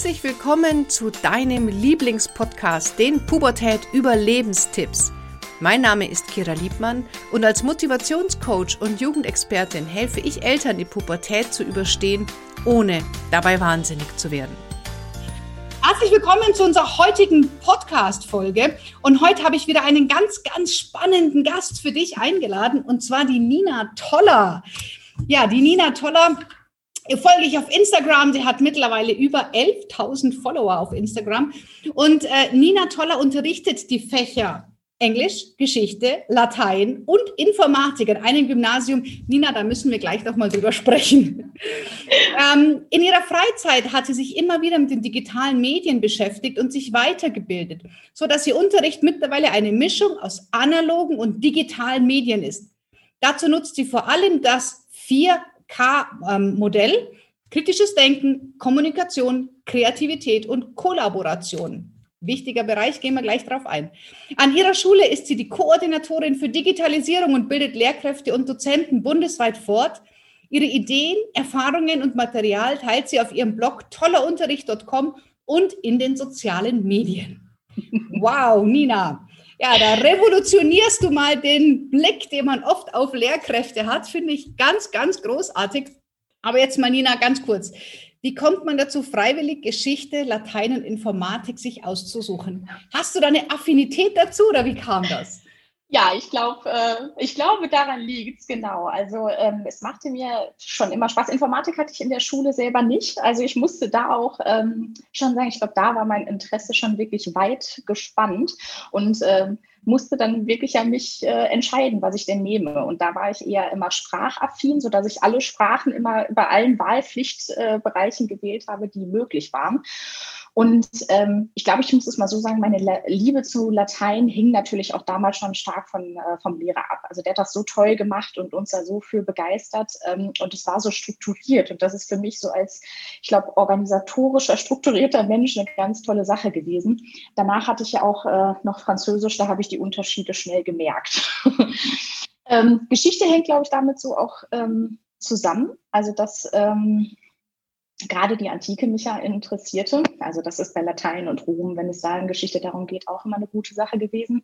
Herzlich willkommen zu deinem Lieblingspodcast, den Pubertät Überlebenstipps. Mein Name ist Kira Liebmann und als Motivationscoach und Jugendexpertin helfe ich Eltern, die Pubertät zu überstehen, ohne dabei wahnsinnig zu werden. Herzlich willkommen zu unserer heutigen Podcast-Folge. Und heute habe ich wieder einen ganz, ganz spannenden Gast für dich eingeladen, und zwar die Nina Toller. Ja, die Nina Toller folge ich auf Instagram. Sie hat mittlerweile über 11.000 Follower auf Instagram. Und äh, Nina Toller unterrichtet die Fächer Englisch, Geschichte, Latein und Informatik an einem Gymnasium. Nina, da müssen wir gleich noch mal drüber sprechen. ähm, in ihrer Freizeit hat sie sich immer wieder mit den digitalen Medien beschäftigt und sich weitergebildet, so dass ihr Unterricht mittlerweile eine Mischung aus analogen und digitalen Medien ist. Dazu nutzt sie vor allem das 4 K-Modell, kritisches Denken, Kommunikation, Kreativität und Kollaboration. Wichtiger Bereich, gehen wir gleich drauf ein. An ihrer Schule ist sie die Koordinatorin für Digitalisierung und bildet Lehrkräfte und Dozenten bundesweit fort. Ihre Ideen, Erfahrungen und Material teilt sie auf ihrem Blog tollerunterricht.com und in den sozialen Medien. Wow, Nina, ja, da revolutionierst du mal den Blick, den man oft auf Lehrkräfte hat. Finde ich ganz, ganz großartig. Aber jetzt mal, Nina, ganz kurz. Wie kommt man dazu, freiwillig Geschichte, Latein und Informatik sich auszusuchen? Hast du da eine Affinität dazu oder wie kam das? Ja, ich glaube, äh, ich glaube, daran liegt es genau. Also ähm, es machte mir schon immer Spaß. Informatik hatte ich in der Schule selber nicht. Also ich musste da auch ähm, schon sagen, ich glaube, da war mein Interesse schon wirklich weit gespannt und ähm, musste dann wirklich ja mich äh, entscheiden, was ich denn nehme. Und da war ich eher immer sprachaffin, sodass ich alle Sprachen immer bei allen Wahlpflichtbereichen äh, gewählt habe, die möglich waren. Und ähm, ich glaube, ich muss es mal so sagen, meine La Liebe zu Latein hing natürlich auch damals schon stark von, äh, vom Lehrer ab. Also der hat das so toll gemacht und uns da so für begeistert. Ähm, und es war so strukturiert. Und das ist für mich so als, ich glaube, organisatorischer, strukturierter Mensch eine ganz tolle Sache gewesen. Danach hatte ich ja auch äh, noch Französisch, da habe ich die Unterschiede schnell gemerkt. ähm, Geschichte hängt, glaube ich, damit so auch ähm, zusammen. Also dass ähm, gerade die Antike mich ja interessierte. Also das ist bei Latein und Rom, wenn es da in Geschichte darum geht, auch immer eine gute Sache gewesen.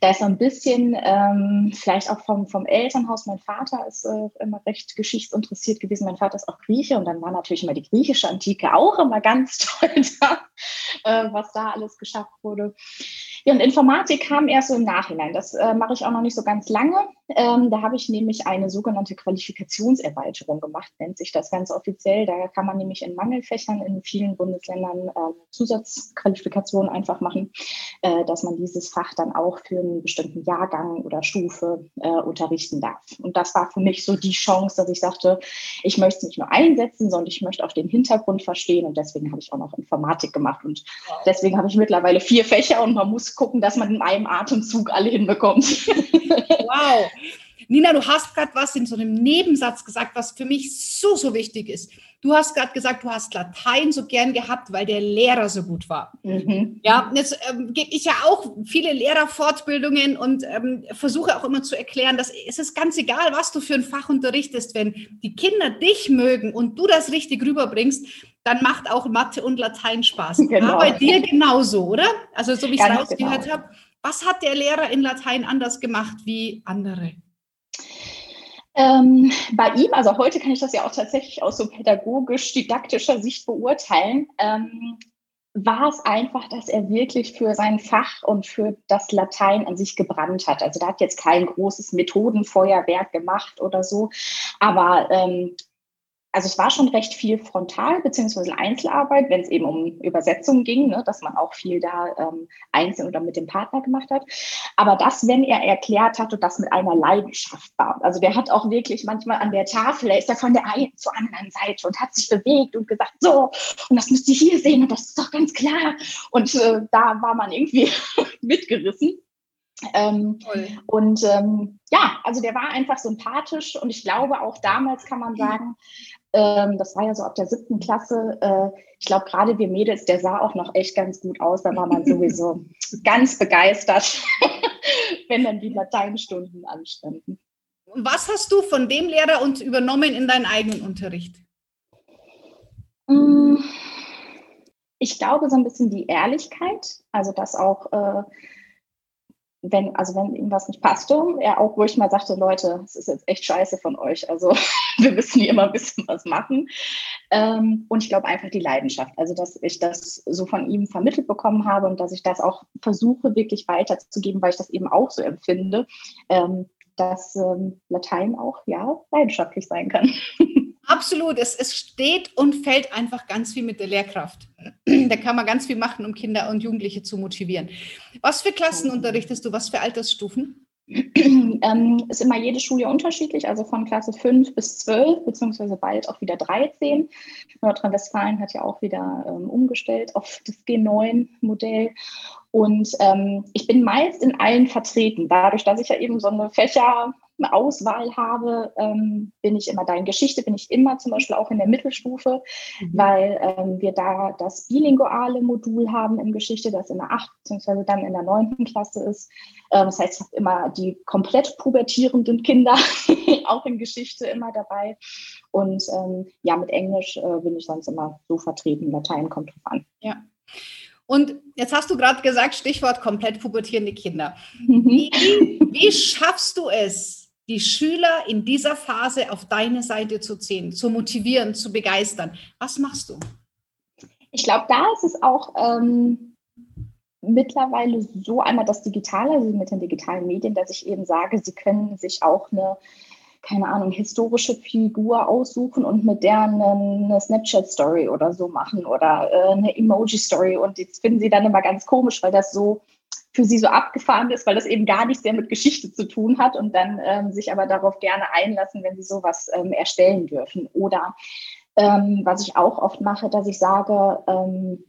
Da ist so ein bisschen, ähm, vielleicht auch vom, vom Elternhaus, mein Vater ist äh, immer recht geschichtsinteressiert gewesen. Mein Vater ist auch Grieche und dann war natürlich immer die griechische Antike auch immer ganz toll da, äh, was da alles geschafft wurde. Ja, und Informatik kam erst so im Nachhinein. Das äh, mache ich auch noch nicht so ganz lange. Ähm, da habe ich nämlich eine sogenannte Qualifikationserweiterung gemacht, nennt sich das ganz offiziell. Da kann man nämlich in Mangelfächern in vielen Bundesländern äh, Zusatzqualifikationen einfach machen, äh, dass man dieses Fach dann auch für einen bestimmten Jahrgang oder Stufe äh, unterrichten darf. Und das war für mich so die Chance, dass ich sagte, ich möchte es nicht nur einsetzen, sondern ich möchte auch den Hintergrund verstehen. Und deswegen habe ich auch noch Informatik gemacht. Und deswegen habe ich mittlerweile vier Fächer und man muss gucken, dass man in einem Atemzug alle hinbekommt. Wow. Nina, du hast gerade was in so einem Nebensatz gesagt, was für mich so, so wichtig ist. Du hast gerade gesagt, du hast Latein so gern gehabt, weil der Lehrer so gut war. Mhm. Ja, jetzt ähm, gebe ich ja auch viele Lehrerfortbildungen und ähm, versuche auch immer zu erklären, dass es ist ganz egal, was du für ein Fach unterrichtest, wenn die Kinder dich mögen und du das richtig rüberbringst, dann macht auch Mathe und Latein Spaß. Genau. War bei dir genauso, oder? Also so wie ich es rausgehört genau. habe. Was hat der Lehrer in Latein anders gemacht wie andere? Ähm, bei ihm, also heute kann ich das ja auch tatsächlich aus so pädagogisch-didaktischer Sicht beurteilen, ähm, war es einfach, dass er wirklich für sein Fach und für das Latein an sich gebrannt hat. Also da hat jetzt kein großes Methodenfeuerwerk gemacht oder so, aber ähm, also es war schon recht viel frontal beziehungsweise Einzelarbeit, wenn es eben um Übersetzungen ging, ne, dass man auch viel da ähm, einzeln oder mit dem Partner gemacht hat. Aber das, wenn er erklärt hat und das mit einer Leidenschaft war. Also der hat auch wirklich manchmal an der Tafel, er ist er von der einen zur anderen Seite und hat sich bewegt und gesagt, so, und das müsst ihr hier sehen und das ist doch ganz klar. Und äh, da war man irgendwie mitgerissen. Ähm, und ähm, ja, also der war einfach sympathisch und ich glaube auch damals kann man sagen, ähm, das war ja so ab der siebten Klasse. Äh, ich glaube, gerade wir Mädels, der sah auch noch echt ganz gut aus. Da war man sowieso ganz begeistert, wenn dann die Lateinstunden anstanden. Was hast du von dem Lehrer und übernommen in deinen eigenen Unterricht? Mm, ich glaube, so ein bisschen die Ehrlichkeit, also dass auch, äh, wenn, also wenn irgendwas nicht passte, er auch ruhig mal sagte, Leute, es ist jetzt echt scheiße von euch. Also wir müssen hier immer ein bisschen was machen. Ähm, und ich glaube einfach die Leidenschaft, also dass ich das so von ihm vermittelt bekommen habe und dass ich das auch versuche, wirklich weiterzugeben, weil ich das eben auch so empfinde, ähm, dass ähm, Latein auch ja leidenschaftlich sein kann. Absolut, es, es steht und fällt einfach ganz viel mit der Lehrkraft. Da kann man ganz viel machen, um Kinder und Jugendliche zu motivieren. Was für Klassen unterrichtest du? Was für Altersstufen? ähm, ist immer jedes Schuljahr unterschiedlich, also von Klasse 5 bis 12, beziehungsweise bald auch wieder 13. Nordrhein-Westfalen hat ja auch wieder ähm, umgestellt auf das G9-Modell. Und ähm, ich bin meist in allen vertreten. Dadurch, dass ich ja eben so eine Fächer Auswahl habe, ähm, bin ich immer da. In Geschichte bin ich immer zum Beispiel auch in der Mittelstufe, mhm. weil ähm, wir da das bilinguale Modul haben in Geschichte, das in der 8. bzw. dann in der 9. Klasse ist. Ähm, das heißt, ich habe immer die komplett pubertierenden Kinder auch in Geschichte immer dabei. Und ähm, ja, mit Englisch äh, bin ich sonst immer so vertreten. Latein kommt drauf an. Ja. Und jetzt hast du gerade gesagt, Stichwort komplett pubertierende Kinder. Wie, wie schaffst du es, die Schüler in dieser Phase auf deine Seite zu ziehen, zu motivieren, zu begeistern. Was machst du? Ich glaube, da ist es auch ähm, mittlerweile so einmal das Digitale, also mit den digitalen Medien, dass ich eben sage, sie können sich auch eine keine Ahnung, historische Figur aussuchen und mit der eine, Snapchat-Story oder so machen oder äh, eine Emoji-Story. Und das finden sie dann immer ganz komisch, weil das so für sie so abgefahren ist, weil das eben gar nichts sehr mit Geschichte zu tun hat und dann ähm, sich aber darauf gerne einlassen, wenn sie sowas ähm, erstellen dürfen. Oder ähm, was ich auch oft mache, dass ich sage, ähm,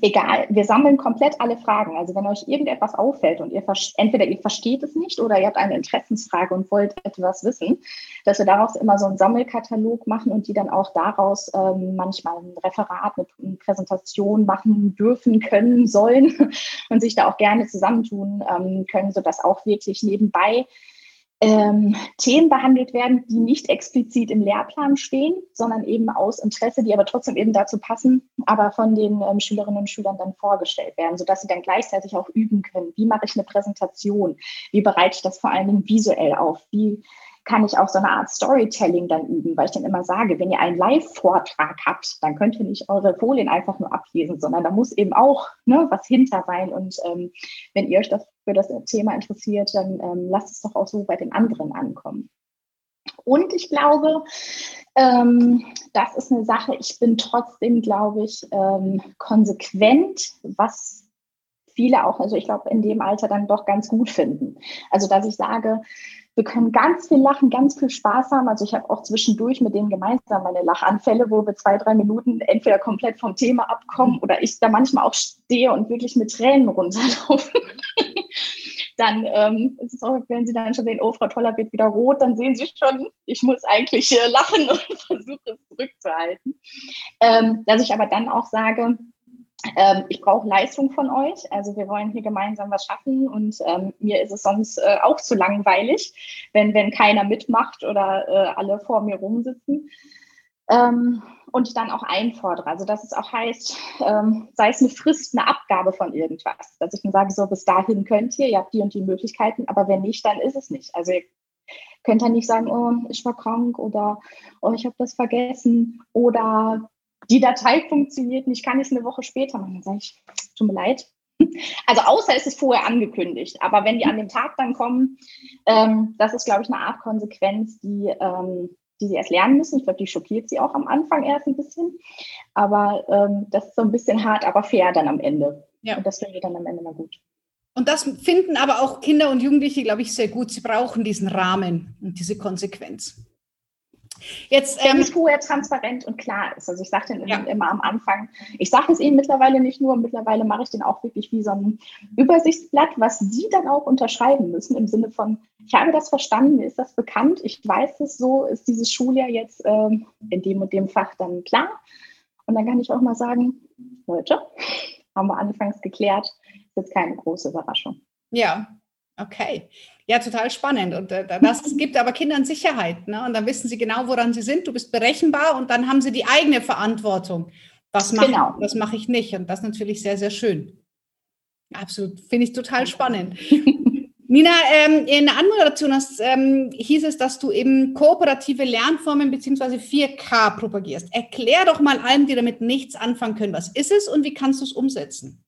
egal, wir sammeln komplett alle Fragen. Also wenn euch irgendetwas auffällt und ihr entweder ihr versteht es nicht oder ihr habt eine Interessensfrage und wollt etwas wissen, dass wir daraus immer so einen Sammelkatalog machen und die dann auch daraus ähm, manchmal ein Referat, eine Präsentation machen dürfen, können, sollen und sich da auch gerne zusammentun ähm, können, sodass auch wirklich nebenbei ähm, Themen behandelt werden, die nicht explizit im Lehrplan stehen, sondern eben aus Interesse, die aber trotzdem eben dazu passen, aber von den ähm, Schülerinnen und Schülern dann vorgestellt werden, sodass sie dann gleichzeitig auch üben können. Wie mache ich eine Präsentation? Wie bereite ich das vor allen Dingen visuell auf? Wie kann ich auch so eine Art Storytelling dann üben, weil ich dann immer sage, wenn ihr einen Live-Vortrag habt, dann könnt ihr nicht eure Folien einfach nur ablesen, sondern da muss eben auch ne, was hinter sein. Und ähm, wenn ihr euch das für das Thema interessiert, dann ähm, lasst es doch auch so bei den anderen ankommen. Und ich glaube, ähm, das ist eine Sache, ich bin trotzdem, glaube ich, ähm, konsequent, was viele auch, also ich glaube, in dem Alter dann doch ganz gut finden. Also, dass ich sage, wir können ganz viel lachen, ganz viel Spaß haben. Also ich habe auch zwischendurch mit denen gemeinsam meine Lachanfälle, wo wir zwei, drei Minuten entweder komplett vom Thema abkommen oder ich da manchmal auch stehe und wirklich mit Tränen runterlaufen. Dann ähm, ist es auch, wenn Sie dann schon sehen, oh, Frau Toller wird wieder rot, dann sehen Sie schon, ich muss eigentlich äh, lachen und versuche es zurückzuhalten. Ähm, dass ich aber dann auch sage, ähm, ich brauche Leistung von euch. Also wir wollen hier gemeinsam was schaffen und ähm, mir ist es sonst äh, auch zu langweilig, wenn, wenn keiner mitmacht oder äh, alle vor mir rumsitzen. Ähm, und dann auch einfordere. Also dass es auch heißt, ähm, sei es eine Frist, eine Abgabe von irgendwas. Dass ich dann sage, so bis dahin könnt ihr, ihr habt die und die Möglichkeiten, aber wenn nicht, dann ist es nicht. Also ihr könnt dann nicht sagen, oh, ich war krank oder oh, ich habe das vergessen oder die Datei funktioniert nicht, kann ich es eine Woche später machen. Dann sage ich, tut mir leid. Also außer es ist vorher angekündigt. Aber wenn die an dem Tag dann kommen, ähm, das ist, glaube ich, eine Art Konsequenz, die, ähm, die sie erst lernen müssen. Ich glaube, die schockiert sie auch am Anfang erst ein bisschen. Aber ähm, das ist so ein bisschen hart, aber fair dann am Ende. Ja. Und das finde ich dann am Ende mal gut. Und das finden aber auch Kinder und Jugendliche, glaube ich, sehr gut. Sie brauchen diesen Rahmen und diese Konsequenz. Jetzt, ähm, es vorher transparent und klar ist. Also ich sage den ja. immer am Anfang, ich sage es Ihnen mittlerweile nicht nur, mittlerweile mache ich den auch wirklich wie so ein Übersichtsblatt, was Sie dann auch unterschreiben müssen im Sinne von, ich habe das verstanden, mir ist das bekannt, ich weiß es so, ist dieses Schuljahr jetzt ähm, in dem und dem Fach dann klar. Und dann kann ich auch mal sagen, Leute, haben wir anfangs geklärt, ist jetzt keine große Überraschung. Ja, Okay, ja, total spannend. Und äh, das gibt aber Kindern Sicherheit. Ne? Und dann wissen sie genau, woran sie sind. Du bist berechenbar und dann haben sie die eigene Verantwortung, Was mache genau. was mache ich nicht? Und das ist natürlich sehr, sehr schön. Absolut, finde ich total spannend. Nina, ähm, in der Anmoderation hast, ähm, hieß es, dass du eben kooperative Lernformen bzw. 4K propagierst. Erklär doch mal allen, die damit nichts anfangen können, was ist es und wie kannst du es umsetzen?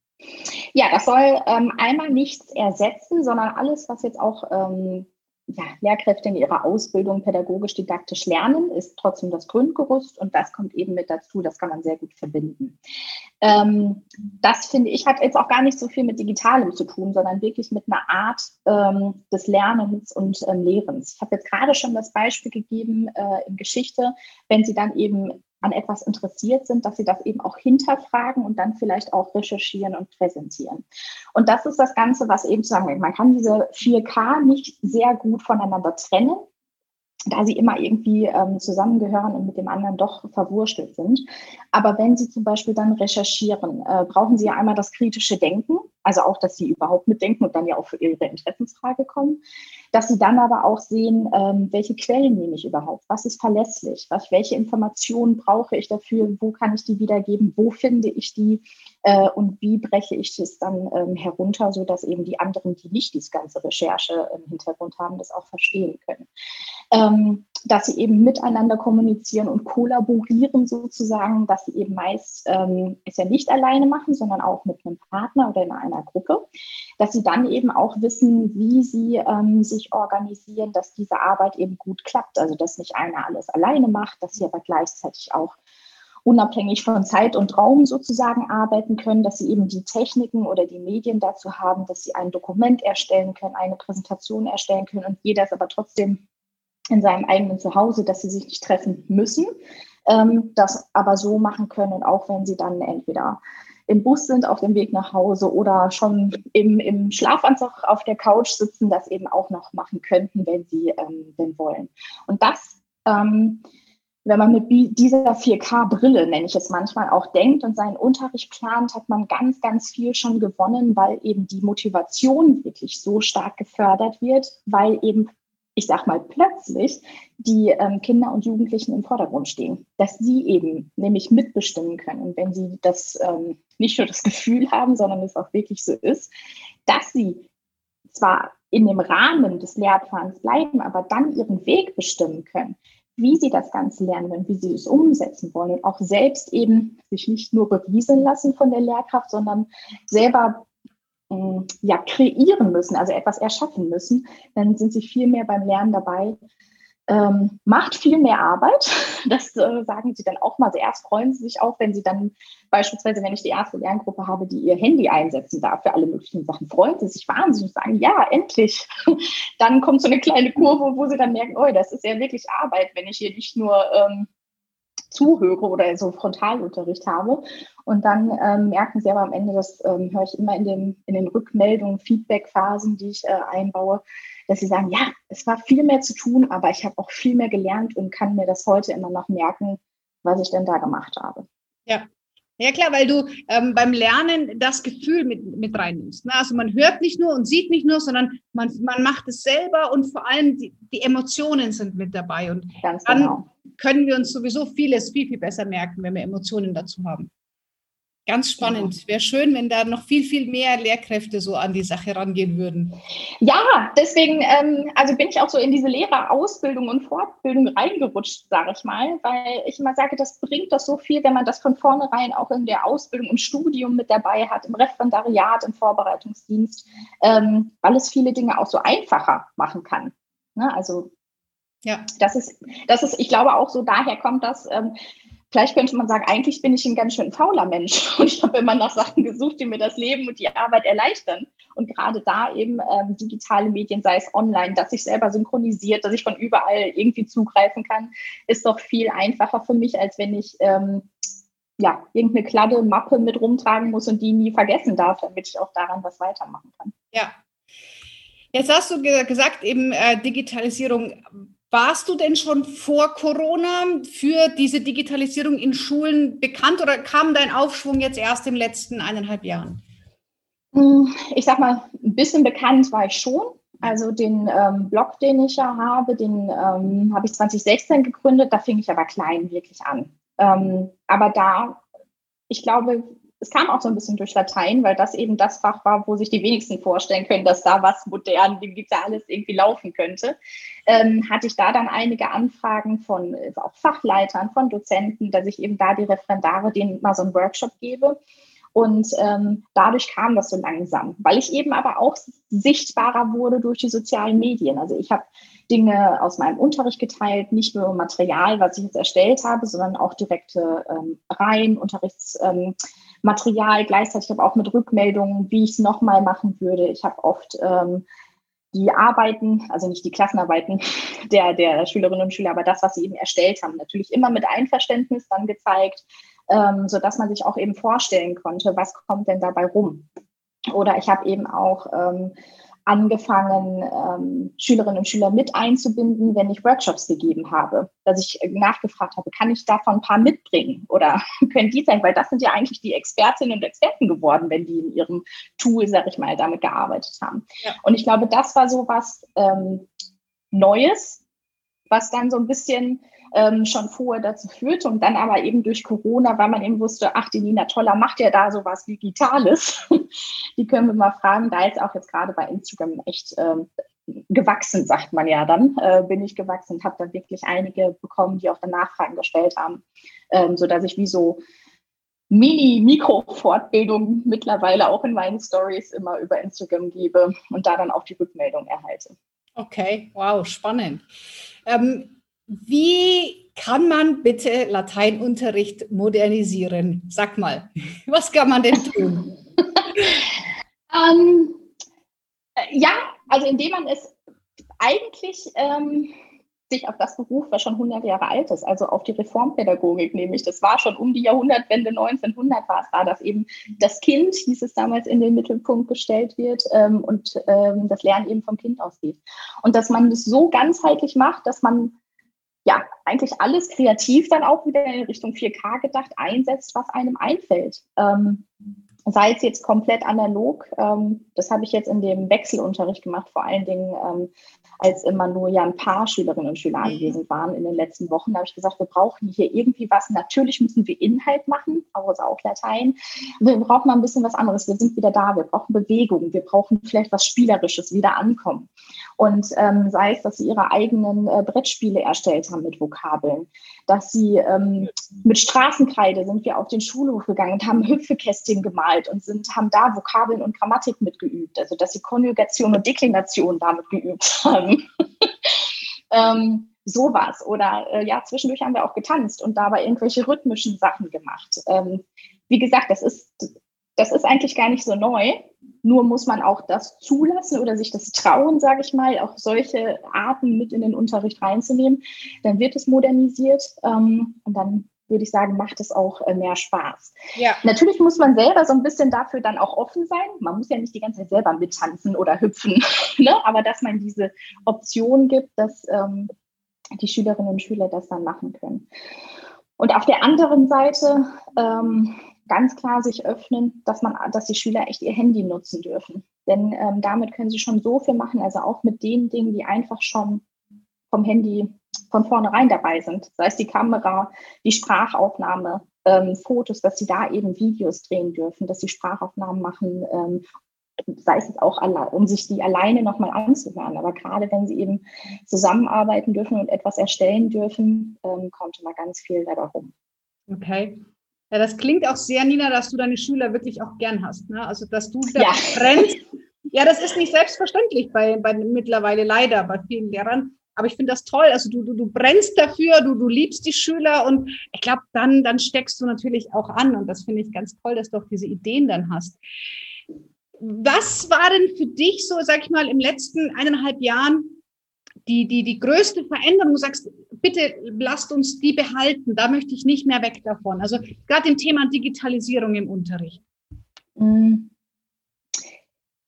Ja, das soll ähm, einmal nichts ersetzen, sondern alles, was jetzt auch ähm, ja, Lehrkräfte in ihrer Ausbildung pädagogisch-didaktisch lernen, ist trotzdem das Grundgerüst und das kommt eben mit dazu, das kann man sehr gut verbinden. Ähm, das finde ich hat jetzt auch gar nicht so viel mit Digitalem zu tun, sondern wirklich mit einer Art ähm, des Lernens und ähm, Lehrens. Ich habe jetzt gerade schon das Beispiel gegeben äh, in Geschichte, wenn Sie dann eben an etwas interessiert sind, dass sie das eben auch hinterfragen und dann vielleicht auch recherchieren und präsentieren. Und das ist das Ganze, was eben sagen, man kann diese 4K nicht sehr gut voneinander trennen da sie immer irgendwie ähm, zusammengehören und mit dem anderen doch verwurstelt sind. Aber wenn Sie zum Beispiel dann recherchieren, äh, brauchen Sie ja einmal das kritische Denken, also auch, dass Sie überhaupt mitdenken und dann ja auch für Ihre Interessensfrage kommen, dass Sie dann aber auch sehen, ähm, welche Quellen nehme ich überhaupt, was ist verlässlich, was, welche Informationen brauche ich dafür, wo kann ich die wiedergeben, wo finde ich die? Äh, und wie breche ich das dann ähm, herunter, sodass eben die anderen, die nicht diese ganze Recherche im Hintergrund haben, das auch verstehen können? Ähm, dass sie eben miteinander kommunizieren und kollaborieren sozusagen, dass sie eben meist ähm, es ja nicht alleine machen, sondern auch mit einem Partner oder in einer Gruppe, dass sie dann eben auch wissen, wie sie ähm, sich organisieren, dass diese Arbeit eben gut klappt, also dass nicht einer alles alleine macht, dass sie aber gleichzeitig auch unabhängig von Zeit und Raum sozusagen arbeiten können, dass sie eben die Techniken oder die Medien dazu haben, dass sie ein Dokument erstellen können, eine Präsentation erstellen können und jeder ist aber trotzdem in seinem eigenen Zuhause, dass sie sich nicht treffen müssen, ähm, das aber so machen können, auch wenn sie dann entweder im Bus sind auf dem Weg nach Hause oder schon im, im Schlafanzug auf der Couch sitzen, das eben auch noch machen könnten, wenn sie ähm, denn wollen. Und das, ähm, wenn man mit dieser 4K-Brille, nenne ich es manchmal, auch denkt und seinen Unterricht plant, hat man ganz, ganz viel schon gewonnen, weil eben die Motivation wirklich so stark gefördert wird, weil eben ich sag mal, plötzlich die ähm, Kinder und Jugendlichen im Vordergrund stehen, dass sie eben nämlich mitbestimmen können. Und wenn sie das ähm, nicht nur das Gefühl haben, sondern es auch wirklich so ist, dass sie zwar in dem Rahmen des Lehrplans bleiben, aber dann ihren Weg bestimmen können, wie sie das Ganze lernen wollen, wie sie es umsetzen wollen und auch selbst eben sich nicht nur bewiesen lassen von der Lehrkraft, sondern selber ja, kreieren müssen, also etwas erschaffen müssen, dann sind sie viel mehr beim Lernen dabei. Ähm, macht viel mehr Arbeit. Das äh, sagen sie dann auch mal. Zuerst freuen sie sich auch, wenn sie dann beispielsweise, wenn ich die erste Lerngruppe habe, die ihr Handy einsetzen darf für alle möglichen Sachen, freuen sie sich wahnsinnig und sagen, ja, endlich. Dann kommt so eine kleine Kurve, wo sie dann merken, oh, das ist ja wirklich Arbeit, wenn ich hier nicht nur ähm, zuhöre oder so Frontalunterricht habe. Und dann ähm, merken sie aber am Ende, das ähm, höre ich immer in den, in den Rückmeldungen, Feedback-Phasen, die ich äh, einbaue, dass sie sagen, ja, es war viel mehr zu tun, aber ich habe auch viel mehr gelernt und kann mir das heute immer noch merken, was ich denn da gemacht habe. Ja, ja klar, weil du ähm, beim Lernen das Gefühl mit, mit reinnimmst. Ne? Also man hört nicht nur und sieht nicht nur, sondern man, man macht es selber und vor allem die, die Emotionen sind mit dabei. Und Ganz dann genau. können wir uns sowieso vieles viel, viel besser merken, wenn wir Emotionen dazu haben. Ganz spannend. Wäre schön, wenn da noch viel, viel mehr Lehrkräfte so an die Sache rangehen würden. Ja, deswegen, ähm, also bin ich auch so in diese Lehrerausbildung und Fortbildung reingerutscht, sage ich mal, weil ich immer sage, das bringt doch so viel, wenn man das von vornherein auch in der Ausbildung, im Studium mit dabei hat, im Referendariat, im Vorbereitungsdienst, ähm, weil es viele Dinge auch so einfacher machen kann. Ne? Also ja, das ist, das ist, ich glaube auch so daher kommt das, ähm, Vielleicht könnte man sagen, eigentlich bin ich ein ganz schön fauler Mensch und ich habe immer nach Sachen gesucht, die mir das Leben und die Arbeit erleichtern. Und gerade da eben ähm, digitale Medien, sei es online, dass sich selber synchronisiert, dass ich von überall irgendwie zugreifen kann, ist doch viel einfacher für mich, als wenn ich ähm, ja, irgendeine Kladde, Mappe mit rumtragen muss und die nie vergessen darf, damit ich auch daran was weitermachen kann. Ja. Jetzt hast du gesagt, eben äh, Digitalisierung warst du denn schon vor Corona für diese Digitalisierung in Schulen bekannt oder kam dein Aufschwung jetzt erst in den letzten eineinhalb Jahren? Hm, ich sag mal, ein bisschen bekannt war ich schon. Also den ähm, Blog, den ich ja habe, den ähm, habe ich 2016 gegründet. Da fing ich aber klein wirklich an. Ähm, aber da ich glaube, es kam auch so ein bisschen durch Latein, weil das eben das Fach war, wo sich die wenigsten vorstellen können, dass da was modern, digitales irgendwie laufen könnte. Ähm, hatte ich da dann einige Anfragen von äh, auch Fachleitern, von Dozenten, dass ich eben da die Referendare denen mal so einen Workshop gebe. Und ähm, dadurch kam das so langsam, weil ich eben aber auch sichtbarer wurde durch die sozialen Medien. Also ich habe Dinge aus meinem Unterricht geteilt, nicht nur Material, was ich jetzt erstellt habe, sondern auch direkte ähm, Reihen, Unterrichtsmaterial, ähm, gleichzeitig aber auch mit Rückmeldungen, wie ich es nochmal machen würde. Ich habe oft ähm, die Arbeiten, also nicht die Klassenarbeiten der, der Schülerinnen und Schüler, aber das, was sie eben erstellt haben, natürlich immer mit Einverständnis dann gezeigt, ähm, sodass man sich auch eben vorstellen konnte, was kommt denn dabei rum. Oder ich habe eben auch ähm, angefangen, ähm, Schülerinnen und Schüler mit einzubinden, wenn ich Workshops gegeben habe, dass ich nachgefragt habe, kann ich davon ein paar mitbringen oder können die sein, weil das sind ja eigentlich die Expertinnen und Experten geworden, wenn die in ihrem Tool, sag ich mal, damit gearbeitet haben. Ja. Und ich glaube, das war so was ähm, Neues, was dann so ein bisschen ähm, schon vorher dazu führte und dann aber eben durch Corona, weil man eben wusste, ach, die Nina Toller macht ja da so was Digitales. die können wir mal fragen. Da ist auch jetzt gerade bei Instagram echt ähm, gewachsen, sagt man ja dann, äh, bin ich gewachsen und habe dann wirklich einige bekommen, die auch dann Nachfragen gestellt haben, ähm, sodass ich wie so Mini-Mikro-Fortbildungen mittlerweile auch in meinen Stories immer über Instagram gebe und da dann auch die Rückmeldung erhalte. Okay, wow, spannend. Ähm, wie kann man bitte Lateinunterricht modernisieren? Sag mal, was kann man denn tun? ähm, äh, ja, also indem man es eigentlich ähm, sich auf das Beruf, was schon 100 Jahre alt ist, also auf die Reformpädagogik nämlich. Das war schon um die Jahrhundertwende 1900 war es da, dass eben das Kind, hieß es damals, in den Mittelpunkt gestellt wird ähm, und ähm, das Lernen eben vom Kind ausgeht. Und dass man das so ganzheitlich macht, dass man eigentlich alles kreativ dann auch wieder in Richtung 4K gedacht einsetzt, was einem einfällt. Ähm, sei es jetzt komplett analog, ähm, das habe ich jetzt in dem Wechselunterricht gemacht, vor allen Dingen ähm, als immer nur ja ein paar Schülerinnen und Schüler mhm. anwesend waren in den letzten Wochen, habe ich gesagt, wir brauchen hier irgendwie was. Natürlich müssen wir Inhalt machen, also auch Latein. Wir brauchen mal ein bisschen was anderes. Wir sind wieder da. Wir brauchen Bewegung. Wir brauchen vielleicht was Spielerisches, wieder ankommen. Und ähm, sei es, dass sie ihre eigenen äh, Brettspiele erstellt haben mit Vokabeln, dass sie ähm, mit Straßenkreide sind wir auf den Schulhof gegangen und haben Hüpfekästchen gemalt und sind, haben da Vokabeln und Grammatik mitgeübt. Also dass sie Konjugation und Deklination damit geübt haben. ähm, sowas. Oder äh, ja, zwischendurch haben wir auch getanzt und dabei irgendwelche rhythmischen Sachen gemacht. Ähm, wie gesagt, das ist, das ist eigentlich gar nicht so neu. Nur muss man auch das zulassen oder sich das trauen, sage ich mal, auch solche Arten mit in den Unterricht reinzunehmen. Dann wird es modernisiert ähm, und dann würde ich sagen, macht es auch äh, mehr Spaß. Ja. Natürlich muss man selber so ein bisschen dafür dann auch offen sein. Man muss ja nicht die ganze Zeit selber mittanzen oder hüpfen, ne? aber dass man diese Option gibt, dass ähm, die Schülerinnen und Schüler das dann machen können. Und auf der anderen Seite ähm, ganz klar sich öffnen, dass man, dass die Schüler echt ihr Handy nutzen dürfen. Denn ähm, damit können sie schon so viel machen, also auch mit den Dingen, die einfach schon vom Handy von vornherein dabei sind. Sei es die Kamera, die Sprachaufnahme, ähm, Fotos, dass sie da eben Videos drehen dürfen, dass sie Sprachaufnahmen machen, ähm, sei es auch, um sich die alleine nochmal anzuhören. Aber gerade wenn sie eben zusammenarbeiten dürfen und etwas erstellen dürfen, ähm, kommt immer ganz viel dabei rum. Okay. Ja, das klingt auch sehr, Nina, dass du deine Schüler wirklich auch gern hast. Ne? Also, dass du da ja. brennst. Ja, das ist nicht selbstverständlich bei, bei mittlerweile leider bei vielen Lehrern. Aber ich finde das toll. Also du, du, du brennst dafür, du, du liebst die Schüler und ich glaube, dann, dann steckst du natürlich auch an. Und das finde ich ganz toll, dass du auch diese Ideen dann hast. Was war denn für dich so, sag ich mal, im letzten eineinhalb Jahren die, die, die größte Veränderung? Du sagst, bitte lasst uns die behalten. Da möchte ich nicht mehr weg davon. Also gerade im Thema Digitalisierung im Unterricht. Mm.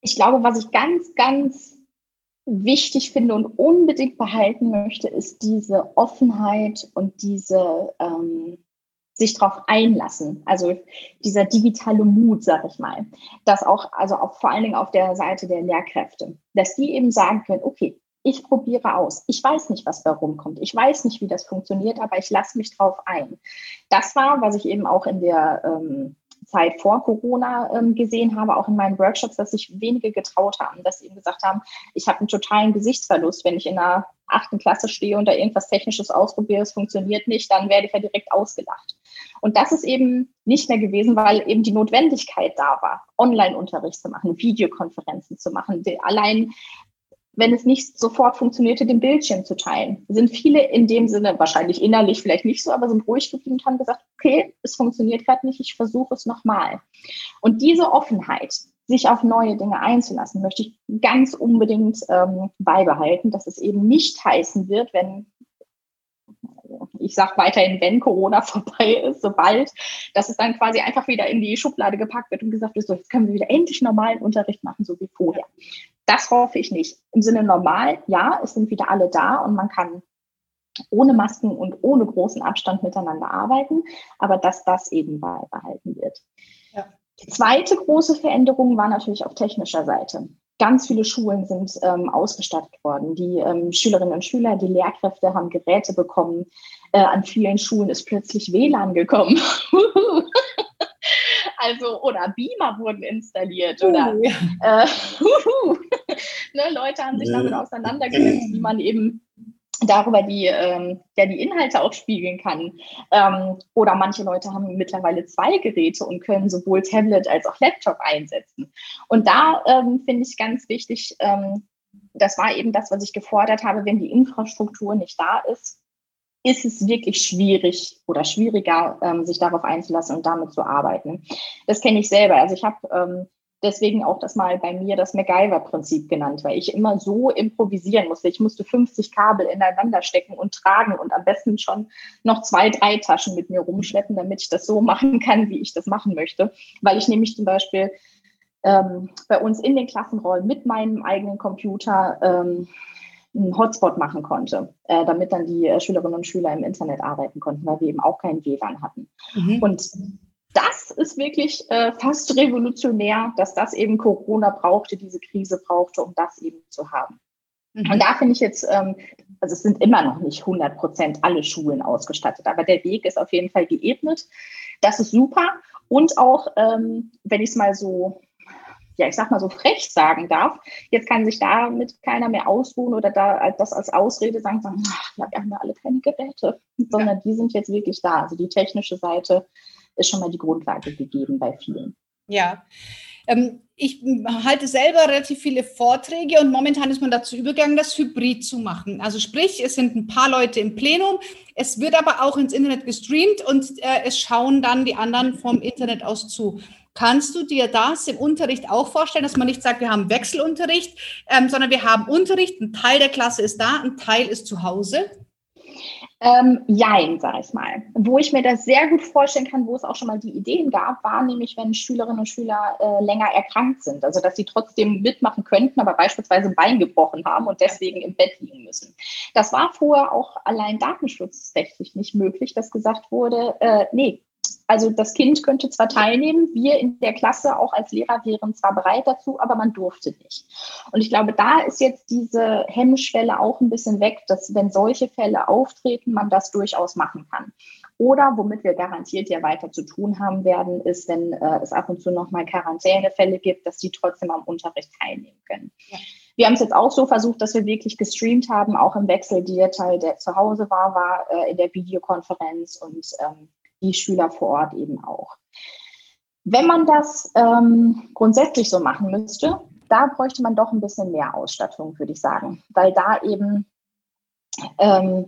Ich glaube, was ich ganz, ganz wichtig finde und unbedingt behalten möchte, ist diese Offenheit und diese ähm, sich darauf einlassen. Also dieser digitale Mut, sag ich mal. Das auch, also auch vor allen Dingen auf der Seite der Lehrkräfte, dass die eben sagen können, okay, ich probiere aus. Ich weiß nicht, was da rumkommt. Ich weiß nicht, wie das funktioniert, aber ich lasse mich drauf ein. Das war, was ich eben auch in der ähm, Zeit vor Corona ähm, gesehen habe, auch in meinen Workshops, dass sich wenige getraut haben, dass sie eben gesagt haben, ich habe einen totalen Gesichtsverlust, wenn ich in einer achten Klasse stehe und da irgendwas Technisches ausprobiere, es funktioniert nicht, dann werde ich ja direkt ausgelacht. Und das ist eben nicht mehr gewesen, weil eben die Notwendigkeit da war, Online-Unterricht zu machen, Videokonferenzen zu machen, allein wenn es nicht sofort funktionierte, den Bildschirm zu teilen. Sind viele in dem Sinne, wahrscheinlich innerlich vielleicht nicht so, aber sind ruhig geblieben und haben gesagt, okay, es funktioniert gerade nicht, ich versuche es nochmal. Und diese Offenheit, sich auf neue Dinge einzulassen, möchte ich ganz unbedingt ähm, beibehalten, dass es eben nicht heißen wird, wenn ich sage weiterhin, wenn Corona vorbei ist, sobald, dass es dann quasi einfach wieder in die Schublade gepackt wird und gesagt wird, so, jetzt können wir wieder endlich normalen Unterricht machen, so wie vorher. Das hoffe ich nicht. Im Sinne normal, ja, es sind wieder alle da und man kann ohne Masken und ohne großen Abstand miteinander arbeiten, aber dass das eben beibehalten wird. Ja. Die zweite große Veränderung war natürlich auf technischer Seite. Ganz viele Schulen sind ähm, ausgestattet worden. Die ähm, Schülerinnen und Schüler, die Lehrkräfte haben Geräte bekommen. Äh, an vielen Schulen ist plötzlich WLAN gekommen. also, oder Beamer wurden installiert. Oder uh, äh, ne, Leute haben sich damit auseinandergesetzt, wie man eben darüber die, ähm, ja, die Inhalte auch spiegeln kann. Ähm, oder manche Leute haben mittlerweile zwei Geräte und können sowohl Tablet als auch Laptop einsetzen. Und da ähm, finde ich ganz wichtig, ähm, das war eben das, was ich gefordert habe, wenn die Infrastruktur nicht da ist, ist es wirklich schwierig oder schwieriger, ähm, sich darauf einzulassen und damit zu arbeiten. Das kenne ich selber. Also ich habe ähm, deswegen auch das mal bei mir das MacGyver-Prinzip genannt, weil ich immer so improvisieren musste. Ich musste 50 Kabel ineinander stecken und tragen und am besten schon noch zwei, drei Taschen mit mir rumschleppen, damit ich das so machen kann, wie ich das machen möchte. Weil ich nämlich zum Beispiel ähm, bei uns in den Klassenräumen mit meinem eigenen Computer ähm, einen Hotspot machen konnte, äh, damit dann die äh, Schülerinnen und Schüler im Internet arbeiten konnten, weil wir eben auch keinen WLAN hatten. Mhm. Und das ist wirklich äh, fast revolutionär, dass das eben Corona brauchte, diese Krise brauchte, um das eben zu haben. Mhm. Und da finde ich jetzt, ähm, also es sind immer noch nicht 100 Prozent alle Schulen ausgestattet, aber der Weg ist auf jeden Fall geebnet. Das ist super. Und auch, ähm, wenn ich es mal so ja, ich sag mal so frech sagen darf. Jetzt kann sich damit keiner mehr ausruhen oder da das als Ausrede sagen, sagen, ach, ja, wir haben ja alle keine Geräte, sondern ja. die sind jetzt wirklich da. Also die technische Seite ist schon mal die Grundlage gegeben bei vielen. Ja. Ähm, ich halte selber relativ viele Vorträge und momentan ist man dazu übergegangen, das Hybrid zu machen. Also sprich, es sind ein paar Leute im Plenum, es wird aber auch ins Internet gestreamt und äh, es schauen dann die anderen vom Internet aus zu. Kannst du dir das im Unterricht auch vorstellen, dass man nicht sagt, wir haben Wechselunterricht, ähm, sondern wir haben Unterricht, ein Teil der Klasse ist da, ein Teil ist zu Hause? Ähm, jein, sag ich mal. Wo ich mir das sehr gut vorstellen kann, wo es auch schon mal die Ideen gab, war nämlich, wenn Schülerinnen und Schüler äh, länger erkrankt sind. Also, dass sie trotzdem mitmachen könnten, aber beispielsweise ein Bein gebrochen haben und deswegen im Bett liegen müssen. Das war vorher auch allein datenschutzrechtlich nicht möglich, dass gesagt wurde, äh, nee, also das Kind könnte zwar teilnehmen, wir in der Klasse auch als Lehrer wären zwar bereit dazu, aber man durfte nicht. Und ich glaube, da ist jetzt diese Hemmschwelle auch ein bisschen weg, dass wenn solche Fälle auftreten, man das durchaus machen kann. Oder womit wir garantiert ja weiter zu tun haben werden, ist, wenn äh, es ab und zu nochmal Quarantänefälle gibt, dass die trotzdem am Unterricht teilnehmen können. Ja. Wir haben es jetzt auch so versucht, dass wir wirklich gestreamt haben, auch im Wechsel. Der Teil, der zu Hause war, war äh, in der Videokonferenz und ähm, die Schüler vor Ort eben auch. Wenn man das ähm, grundsätzlich so machen müsste, da bräuchte man doch ein bisschen mehr Ausstattung, würde ich sagen, weil da eben, ähm,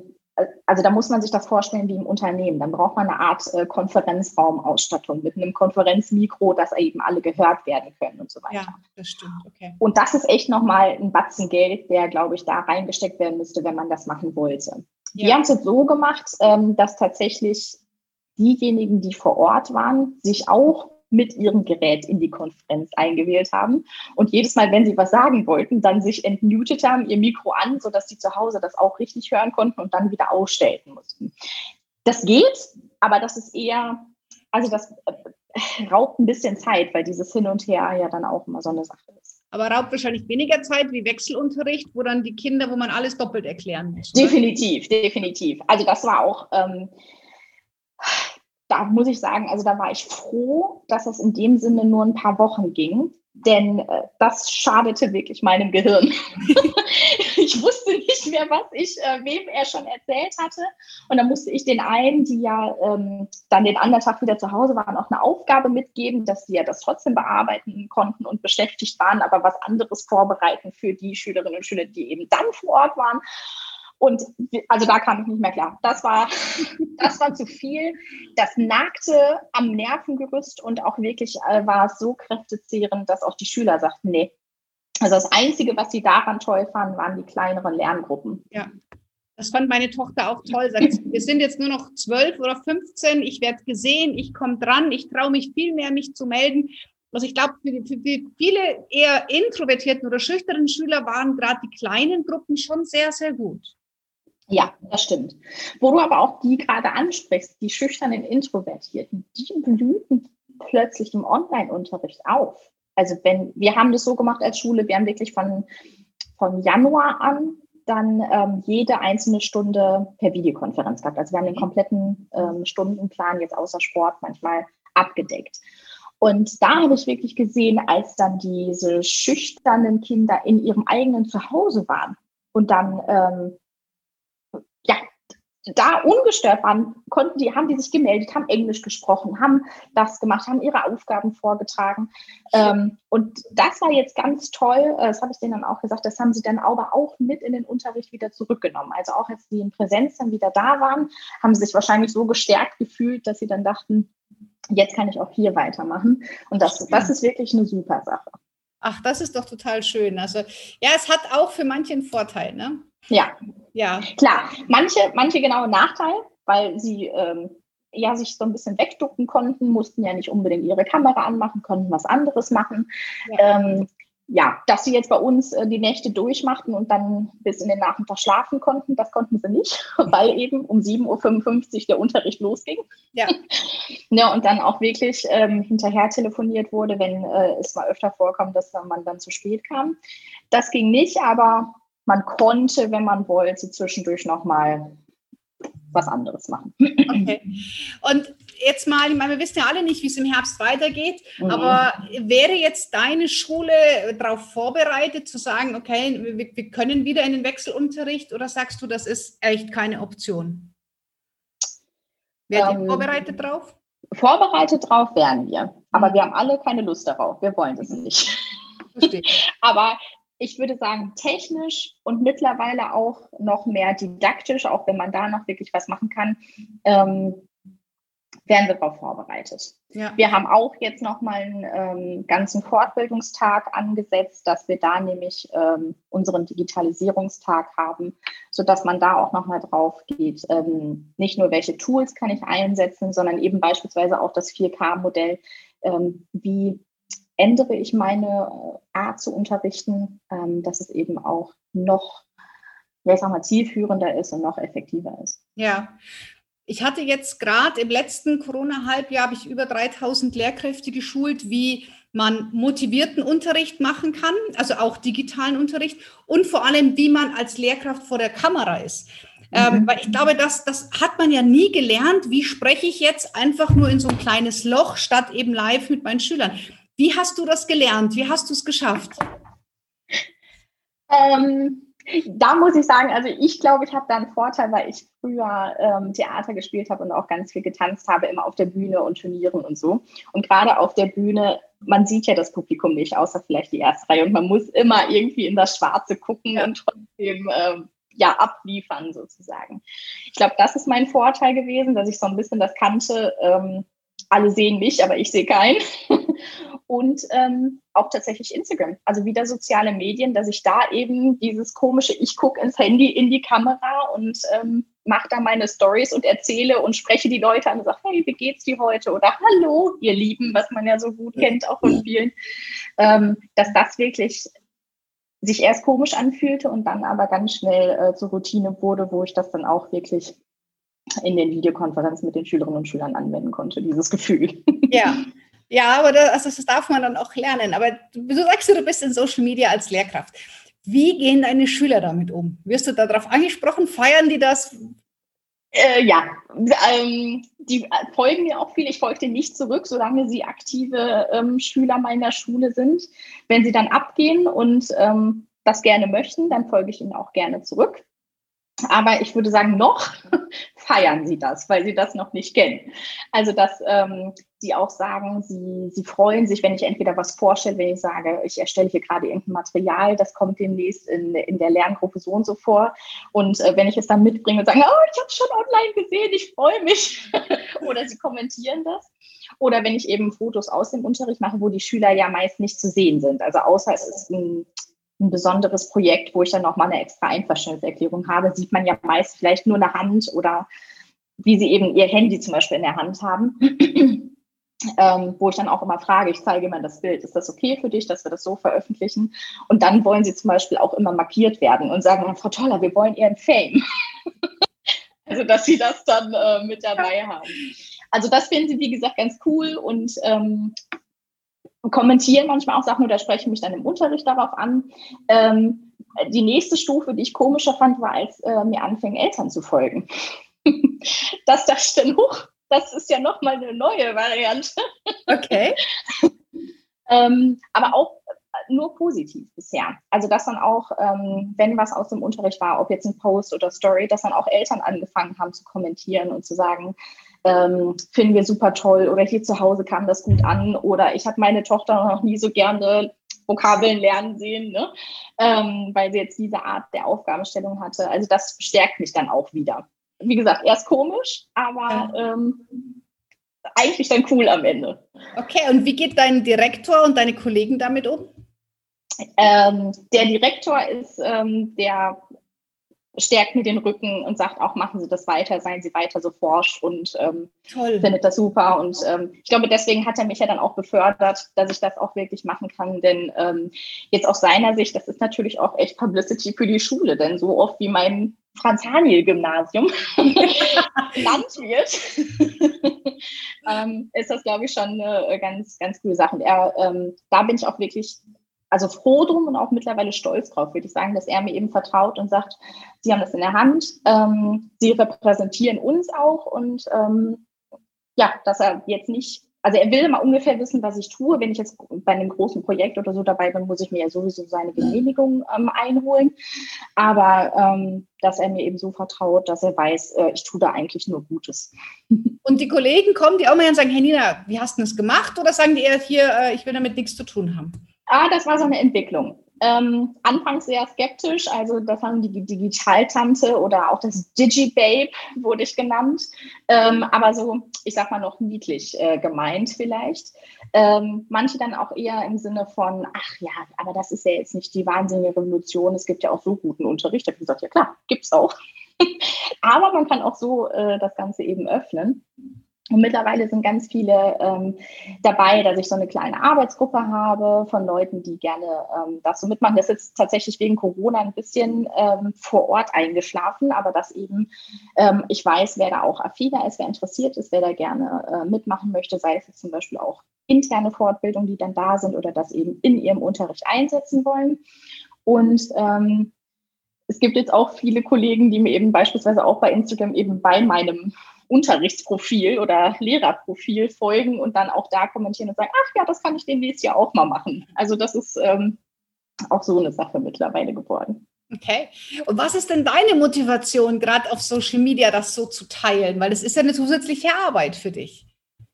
also da muss man sich das vorstellen wie im Unternehmen. Dann braucht man eine Art äh, Konferenzraumausstattung mit einem Konferenzmikro, dass eben alle gehört werden können und so weiter. Ja, das stimmt. Okay. Und das ist echt nochmal ein Batzen Geld, der, glaube ich, da reingesteckt werden müsste, wenn man das machen wollte. Ja. Wir haben es jetzt so gemacht, ähm, dass tatsächlich diejenigen, die vor Ort waren, sich auch mit ihrem Gerät in die Konferenz eingewählt haben und jedes Mal, wenn sie was sagen wollten, dann sich entmutet haben, ihr Mikro an, sodass sie zu Hause das auch richtig hören konnten und dann wieder ausstellen mussten. Das geht, aber das ist eher, also das äh, raubt ein bisschen Zeit, weil dieses Hin und Her ja dann auch immer so eine Sache ist. aber raubt wahrscheinlich weniger Zeit wie Wechselunterricht, wo dann die Kinder, wo man alles doppelt erklären muss. Definitiv, definitiv. Also das war auch, ähm, da muss ich sagen, also da war ich froh, dass es in dem Sinne nur ein paar Wochen ging, denn äh, das schadete wirklich meinem Gehirn. ich wusste nicht mehr, was ich äh, wem er schon erzählt hatte. Und dann musste ich den einen, die ja ähm, dann den anderen Tag wieder zu Hause waren, auch eine Aufgabe mitgeben, dass sie ja das trotzdem bearbeiten konnten und beschäftigt waren, aber was anderes vorbereiten für die Schülerinnen und Schüler, die eben dann vor Ort waren. Und also da kam ich nicht mehr klar. Das war, das war zu viel. Das nagte am Nervengerüst und auch wirklich äh, war es so kräftezehrend, dass auch die Schüler sagten, nee. Also das Einzige, was sie daran toll fanden, waren die kleineren Lerngruppen. Ja. Das fand meine Tochter auch toll. Sagt, wir sind jetzt nur noch zwölf oder 15, ich werde gesehen, ich komme dran, ich traue mich viel mehr, mich zu melden. Also ich glaube, für, für, viele eher introvertierten oder schüchternen Schüler waren gerade die kleinen Gruppen schon sehr, sehr gut. Ja, das stimmt. Wo du aber auch die gerade ansprichst, die schüchternen Introvertierten, die blühen plötzlich im Online-Unterricht auf. Also wenn, wir haben das so gemacht als Schule, wir haben wirklich von, von Januar an dann ähm, jede einzelne Stunde per Videokonferenz gehabt. Also wir haben den kompletten ähm, Stundenplan jetzt außer Sport manchmal abgedeckt. Und da habe ich wirklich gesehen, als dann diese schüchternen Kinder in ihrem eigenen Zuhause waren und dann ähm, ja, da ungestört waren, konnten die, haben die sich gemeldet, haben Englisch gesprochen, haben das gemacht, haben ihre Aufgaben vorgetragen. Ähm, und das war jetzt ganz toll. Äh, das habe ich denen dann auch gesagt. Das haben sie dann aber auch mit in den Unterricht wieder zurückgenommen. Also auch als die in Präsenz dann wieder da waren, haben sie sich wahrscheinlich so gestärkt gefühlt, dass sie dann dachten, jetzt kann ich auch hier weitermachen. Und das, das ist wirklich eine super Sache. Ach, das ist doch total schön. Also ja, es hat auch für manche einen Vorteil, ne? Ja. Ja. Klar, manche, manche genaue Nachteil, weil sie ähm, ja sich so ein bisschen wegducken konnten, mussten ja nicht unbedingt ihre Kamera anmachen, konnten was anderes machen. Ja, ähm, ja dass sie jetzt bei uns äh, die Nächte durchmachten und dann bis in den Nachmittag schlafen konnten, das konnten sie nicht, weil eben um 7.55 Uhr der Unterricht losging. Ja. ja und dann auch wirklich ähm, hinterher telefoniert wurde, wenn äh, es mal öfter vorkommt, dass man dann zu spät kam. Das ging nicht, aber man konnte, wenn man wollte, zwischendurch nochmal was anderes machen. Okay. Und jetzt mal, ich meine, wir wissen ja alle nicht, wie es im Herbst weitergeht, mhm. aber wäre jetzt deine Schule darauf vorbereitet zu sagen, okay, wir, wir, können wieder in den Wechselunterricht oder sagst du, das ist echt keine Option? Wärt ähm, ihr vorbereitet drauf? Vorbereitet drauf wären wir, aber mhm. wir haben alle keine Lust darauf. Wir wollen das nicht. Verstehe. aber ich würde sagen, technisch und mittlerweile auch noch mehr didaktisch, auch wenn man da noch wirklich was machen kann, ähm, werden wir darauf vorbereitet. Ja. Wir haben auch jetzt noch mal einen ähm, ganzen Fortbildungstag angesetzt, dass wir da nämlich ähm, unseren Digitalisierungstag haben, sodass man da auch noch mal drauf geht. Ähm, nicht nur welche Tools kann ich einsetzen, sondern eben beispielsweise auch das 4K-Modell. Ähm, wie ändere ich meine Art zu unterrichten, ähm, dass es eben auch noch, ja, ich sag mal, zielführender ist und noch effektiver ist. Ja. Ich hatte jetzt gerade im letzten Corona-Halbjahr habe ich über 3000 Lehrkräfte geschult, wie man motivierten Unterricht machen kann, also auch digitalen Unterricht und vor allem, wie man als Lehrkraft vor der Kamera ist. Ähm, mhm. weil ich glaube, das, das hat man ja nie gelernt. Wie spreche ich jetzt einfach nur in so ein kleines Loch statt eben live mit meinen Schülern? Wie hast du das gelernt? Wie hast du es geschafft? Ähm, da muss ich sagen, also ich glaube, ich habe da einen Vorteil, weil ich früher ähm, Theater gespielt habe und auch ganz viel getanzt habe, immer auf der Bühne und Turnieren und so. Und gerade auf der Bühne, man sieht ja das Publikum nicht, außer vielleicht die erste Reihe. Und man muss immer irgendwie in das Schwarze gucken ja. und trotzdem ähm, ja abliefern sozusagen. Ich glaube, das ist mein Vorteil gewesen, dass ich so ein bisschen das kannte. Ähm, alle sehen mich, aber ich sehe keinen. und ähm, auch tatsächlich Instagram, also wieder soziale Medien, dass ich da eben dieses komische, ich gucke ins Handy in die Kamera und ähm, mache da meine Stories und erzähle und spreche die Leute an und sage, hey, wie geht's dir heute? Oder hallo, ihr Lieben, was man ja so gut kennt, auch von vielen, ähm, dass das wirklich sich erst komisch anfühlte und dann aber ganz schnell äh, zur Routine wurde, wo ich das dann auch wirklich in den Videokonferenzen mit den Schülerinnen und Schülern anwenden konnte, dieses Gefühl. Ja, Ja, aber das, also das darf man dann auch lernen. Aber du sagst, du bist in Social Media als Lehrkraft. Wie gehen deine Schüler damit um? Wirst du darauf angesprochen? Feiern die das? Äh, ja, ähm, die folgen mir auch viel. Ich folge nicht zurück, solange sie aktive ähm, Schüler meiner Schule sind. Wenn sie dann abgehen und ähm, das gerne möchten, dann folge ich ihnen auch gerne zurück. Aber ich würde sagen, noch feiern sie das, weil sie das noch nicht kennen. Also, dass ähm, sie auch sagen, sie, sie freuen sich, wenn ich entweder was vorstelle, wenn ich sage, ich erstelle hier gerade irgendein Material, das kommt demnächst in, in der Lerngruppe so und so vor. Und äh, wenn ich es dann mitbringe und sage, oh, ich habe es schon online gesehen, ich freue mich. Oder sie kommentieren das. Oder wenn ich eben Fotos aus dem Unterricht mache, wo die Schüler ja meist nicht zu sehen sind. Also außer es ist ein ein besonderes Projekt, wo ich dann nochmal eine extra Einverständniserklärung habe, sieht man ja meist vielleicht nur eine Hand oder wie sie eben ihr Handy zum Beispiel in der Hand haben. ähm, wo ich dann auch immer frage, ich zeige immer das Bild, ist das okay für dich, dass wir das so veröffentlichen? Und dann wollen sie zum Beispiel auch immer markiert werden und sagen, Frau Toller, wir wollen ihren Fame. also, dass sie das dann äh, mit dabei haben. Also das finden sie, wie gesagt, ganz cool und ähm, kommentieren manchmal auch Sachen oder sprechen mich dann im Unterricht darauf an. Ähm, die nächste Stufe, die ich komischer fand, war, als äh, mir anfingen, Eltern zu folgen. das dachte ich dann hoch. Das ist ja nochmal eine neue Variante. Okay. ähm, aber auch nur positiv bisher. Also dass dann auch, ähm, wenn was aus dem Unterricht war, ob jetzt ein Post oder Story, dass dann auch Eltern angefangen haben zu kommentieren und zu sagen, ähm, finden wir super toll oder hier zu Hause kam das gut an oder ich habe meine Tochter noch nie so gerne Vokabeln lernen sehen, ne? ähm, weil sie jetzt diese Art der Aufgabenstellung hatte. Also das bestärkt mich dann auch wieder. Wie gesagt, erst komisch, aber ja. ähm, eigentlich dann cool am Ende. Okay, und wie geht dein Direktor und deine Kollegen damit um? Ähm, der Direktor ist ähm, der stärkt mir den Rücken und sagt auch, machen Sie das weiter, seien Sie weiter so forsch und ähm, findet das super. Und ähm, ich glaube, deswegen hat er mich ja dann auch befördert, dass ich das auch wirklich machen kann. Denn ähm, jetzt aus seiner Sicht, das ist natürlich auch echt Publicity für die Schule, denn so oft wie mein Franz-Haniel-Gymnasium genannt wird, ähm, ist das, glaube ich, schon eine ganz, ganz coole Sache. Und er, ähm, da bin ich auch wirklich also froh drum und auch mittlerweile stolz drauf, würde ich sagen, dass er mir eben vertraut und sagt, Sie haben das in der Hand, ähm, Sie repräsentieren uns auch und ähm, ja, dass er jetzt nicht, also er will immer ungefähr wissen, was ich tue. Wenn ich jetzt bei einem großen Projekt oder so dabei bin, muss ich mir ja sowieso seine Genehmigung ähm, einholen. Aber ähm, dass er mir eben so vertraut, dass er weiß, äh, ich tue da eigentlich nur Gutes. Und die Kollegen kommen, die auch mal und sagen, hey Nina, wie hast du das gemacht? Oder sagen die eher hier, äh, ich will damit nichts zu tun haben? Ah, das war so eine Entwicklung. Ähm, anfangs sehr skeptisch, also das haben die Digitaltante oder auch das Digibabe wurde ich genannt, ähm, aber so, ich sag mal noch niedlich äh, gemeint vielleicht. Ähm, manche dann auch eher im Sinne von, ach ja, aber das ist ja jetzt nicht die wahnsinnige Revolution, es gibt ja auch so guten Unterricht. Da habe ich gesagt, ja klar, gibt's auch. aber man kann auch so äh, das Ganze eben öffnen. Und mittlerweile sind ganz viele ähm, dabei, dass ich so eine kleine Arbeitsgruppe habe von Leuten, die gerne ähm, das so mitmachen. Das ist jetzt tatsächlich wegen Corona ein bisschen ähm, vor Ort eingeschlafen, aber dass eben ähm, ich weiß, wer da auch affiner ist, wer interessiert ist, wer da gerne äh, mitmachen möchte, sei es jetzt zum Beispiel auch interne Fortbildungen, die dann da sind oder das eben in ihrem Unterricht einsetzen wollen. Und ähm, es gibt jetzt auch viele Kollegen, die mir eben beispielsweise auch bei Instagram eben bei meinem Unterrichtsprofil oder Lehrerprofil folgen und dann auch da kommentieren und sagen, ach ja, das kann ich demnächst ja auch mal machen. Also das ist ähm, auch so eine Sache mittlerweile geworden. Okay. Und was ist denn deine Motivation, gerade auf Social Media das so zu teilen? Weil es ist ja eine zusätzliche Arbeit für dich.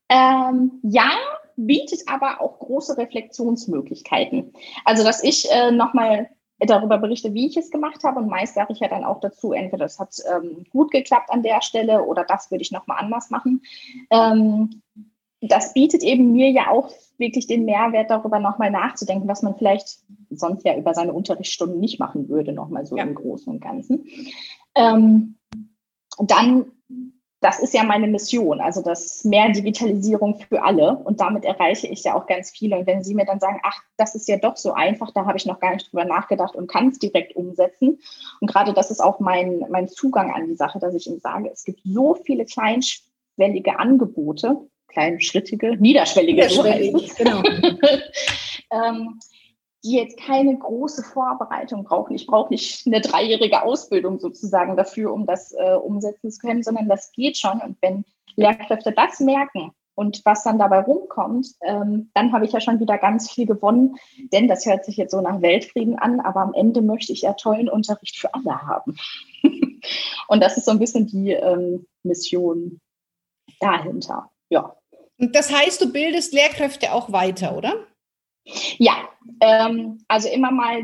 Ähm, ja, bietet aber auch große Reflexionsmöglichkeiten. Also, dass ich äh, nochmal darüber berichte, wie ich es gemacht habe. Und meist sage ich ja dann auch dazu, entweder es hat ähm, gut geklappt an der Stelle oder das würde ich nochmal anders machen. Ähm, das bietet eben mir ja auch wirklich den Mehrwert, darüber nochmal nachzudenken, was man vielleicht sonst ja über seine Unterrichtsstunden nicht machen würde, nochmal so ja. im Großen und Ganzen. Ähm, dann das ist ja meine Mission, also das mehr Digitalisierung für alle. Und damit erreiche ich ja auch ganz viele. Und wenn Sie mir dann sagen, ach, das ist ja doch so einfach, da habe ich noch gar nicht drüber nachgedacht und kann es direkt umsetzen. Und gerade das ist auch mein, mein Zugang an die Sache, dass ich Ihnen sage, es gibt so viele kleinschwellige Angebote, kleinschrittige, niederschwellige, Niederschwellig, so genau. ähm, die jetzt keine große Vorbereitung brauchen. Ich brauche nicht eine dreijährige Ausbildung sozusagen dafür, um das äh, umsetzen zu können, sondern das geht schon. Und wenn Lehrkräfte das merken und was dann dabei rumkommt, ähm, dann habe ich ja schon wieder ganz viel gewonnen. Denn das hört sich jetzt so nach Weltfrieden an, aber am Ende möchte ich ja tollen Unterricht für alle haben. und das ist so ein bisschen die ähm, Mission dahinter. Ja. Und das heißt, du bildest Lehrkräfte auch weiter, oder? Ja, ähm, also immer mal,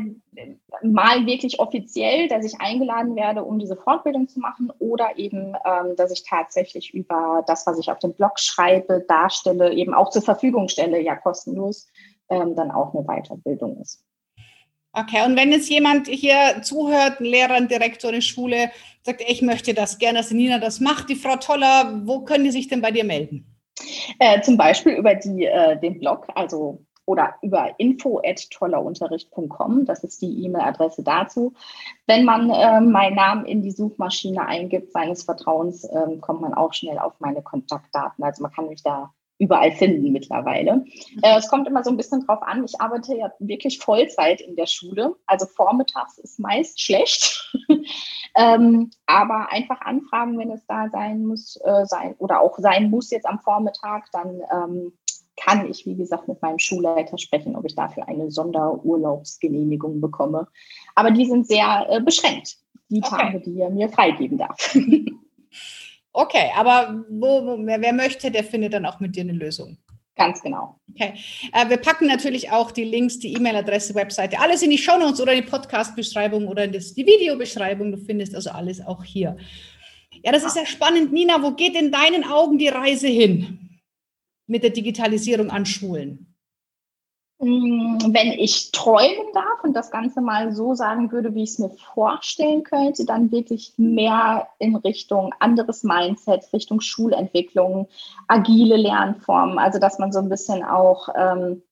mal wirklich offiziell, dass ich eingeladen werde, um diese Fortbildung zu machen oder eben, ähm, dass ich tatsächlich über das, was ich auf dem Blog schreibe, darstelle, eben auch zur Verfügung stelle, ja kostenlos, ähm, dann auch eine Weiterbildung ist. Okay, und wenn jetzt jemand hier zuhört, ein Lehrer, ein Direktor, eine Schule, sagt, ich möchte das gerne, dass Nina das macht, die Frau Toller, wo können die sich denn bei dir melden? Äh, zum Beispiel über die, äh, den Blog, also oder über info@tollerunterricht.com. Das ist die E-Mail-Adresse dazu. Wenn man äh, meinen Namen in die Suchmaschine eingibt, seines Vertrauens, äh, kommt man auch schnell auf meine Kontaktdaten. Also man kann mich da überall finden mittlerweile. Mhm. Äh, es kommt immer so ein bisschen drauf an. Ich arbeite ja wirklich Vollzeit in der Schule. Also vormittags ist meist schlecht. ähm, aber einfach anfragen, wenn es da sein muss, äh, sein oder auch sein muss jetzt am Vormittag, dann ähm, kann ich, wie gesagt, mit meinem Schulleiter sprechen, ob ich dafür eine Sonderurlaubsgenehmigung bekomme. Aber die sind sehr äh, beschränkt, die okay. Tage, die er mir freigeben darf. okay, aber wo, wo, wer, wer möchte, der findet dann auch mit dir eine Lösung. Ganz genau. Okay. Äh, wir packen natürlich auch die Links, die E-Mail-Adresse, Webseite, alles in die Shownotes oder in die Podcast-Beschreibung oder in die Videobeschreibung. Du findest also alles auch hier. Ja, das ist ja spannend. Nina, wo geht in deinen Augen die Reise hin? Mit der Digitalisierung an Schulen? Mm, wenn ich träumen darf und das Ganze mal so sagen würde, wie ich es mir vorstellen könnte, dann wirklich mehr in Richtung anderes Mindset, Richtung Schulentwicklung, agile Lernformen, also dass man so ein bisschen auch ähm,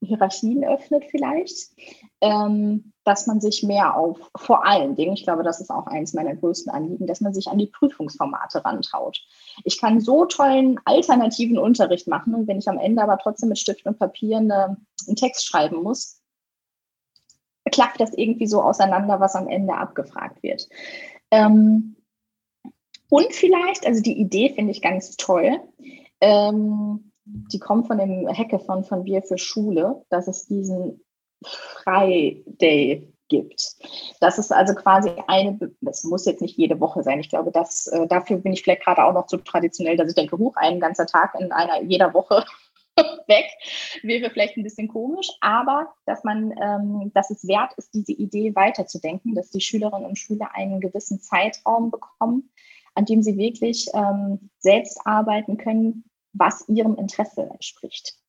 Hierarchien öffnet vielleicht, ähm, dass man sich mehr auf, vor allen Dingen, ich glaube, das ist auch eines meiner größten Anliegen, dass man sich an die Prüfungsformate rantraut. Ich kann so tollen alternativen Unterricht machen und wenn ich am Ende aber trotzdem mit Stift und Papier eine, einen Text schreiben muss, klappt das irgendwie so auseinander, was am Ende abgefragt wird. Ähm, und vielleicht, also die Idee finde ich ganz toll, ähm, die kommt von dem Hackathon von Wir für Schule, dass es diesen Friday gibt. Das ist also quasi eine, das muss jetzt nicht jede Woche sein. Ich glaube, dass, äh, dafür bin ich vielleicht gerade auch noch so traditionell, dass ich denke, hoch, ein ganzer Tag in einer jeder Woche weg wäre vielleicht ein bisschen komisch, aber dass man, ähm, dass es wert ist, diese Idee weiterzudenken, dass die Schülerinnen und Schüler einen gewissen Zeitraum bekommen, an dem sie wirklich ähm, selbst arbeiten können, was ihrem Interesse entspricht.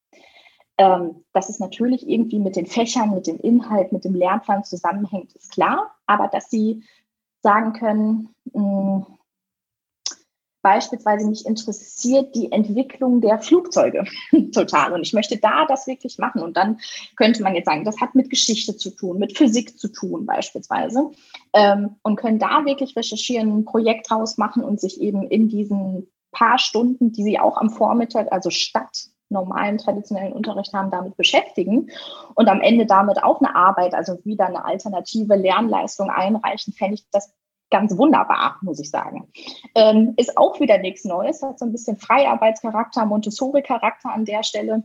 Ähm, dass es natürlich irgendwie mit den Fächern, mit dem Inhalt, mit dem Lernplan zusammenhängt, ist klar. Aber dass sie sagen können, mh, hm, beispielsweise mich interessiert die Entwicklung der Flugzeuge total und ich möchte da das wirklich machen. Und dann könnte man jetzt sagen, das hat mit Geschichte zu tun, mit Physik zu tun beispielsweise ähm, und können da wirklich recherchieren, ein Projekt draus machen und sich eben in diesen paar Stunden, die sie auch am Vormittag, also statt normalen traditionellen Unterricht haben, damit beschäftigen und am Ende damit auch eine Arbeit, also wieder eine alternative Lernleistung einreichen, fände ich das ganz wunderbar, muss ich sagen. Ähm, ist auch wieder nichts Neues, hat so ein bisschen Freiarbeitscharakter, Montessori-Charakter an der Stelle.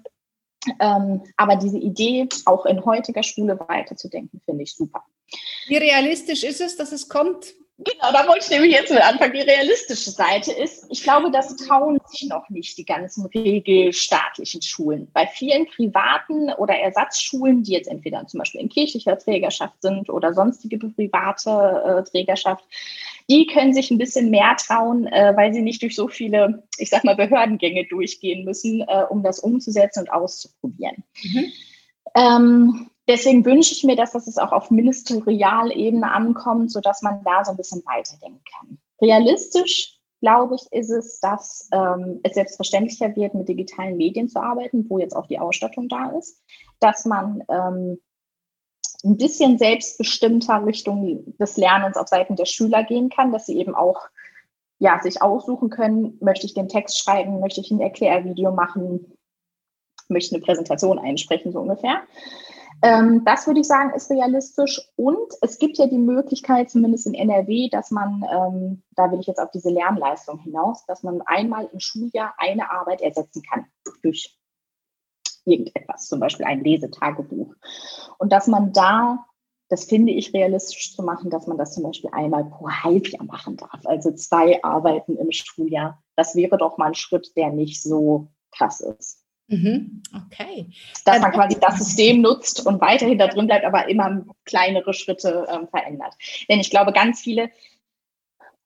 Ähm, aber diese Idee, auch in heutiger Schule weiterzudenken, finde ich super. Wie realistisch ist es, dass es kommt? Genau, da wollte ich nämlich jetzt mit anfangen. Die realistische Seite ist, ich glaube, das trauen sich noch nicht die ganzen regelstaatlichen Schulen. Bei vielen privaten oder Ersatzschulen, die jetzt entweder zum Beispiel in kirchlicher Trägerschaft sind oder sonstige private äh, Trägerschaft, die können sich ein bisschen mehr trauen, äh, weil sie nicht durch so viele, ich sag mal, Behördengänge durchgehen müssen, äh, um das umzusetzen und auszuprobieren. Mhm. Ähm, deswegen wünsche ich mir, dass das auch auf Ministerialebene ankommt, sodass man da so ein bisschen weiterdenken kann. Realistisch, glaube ich, ist es, dass ähm, es selbstverständlicher wird, mit digitalen Medien zu arbeiten, wo jetzt auch die Ausstattung da ist, dass man ähm, ein bisschen selbstbestimmter Richtung des Lernens auf Seiten der Schüler gehen kann, dass sie eben auch ja, sich aussuchen können, möchte ich den Text schreiben, möchte ich ein Erklärvideo machen, möchte eine Präsentation einsprechen, so ungefähr. Ähm, das würde ich sagen, ist realistisch. Und es gibt ja die Möglichkeit, zumindest in NRW, dass man, ähm, da will ich jetzt auf diese Lernleistung hinaus, dass man einmal im Schuljahr eine Arbeit ersetzen kann durch irgendetwas, zum Beispiel ein Lesetagebuch. Und dass man da, das finde ich realistisch zu machen, dass man das zum Beispiel einmal pro Halbjahr machen darf, also zwei Arbeiten im Schuljahr. Das wäre doch mal ein Schritt, der nicht so krass ist. Mhm. Okay. Dass man quasi das System nutzt und weiterhin da drin bleibt, aber immer kleinere Schritte ähm, verändert. Denn ich glaube, ganz viele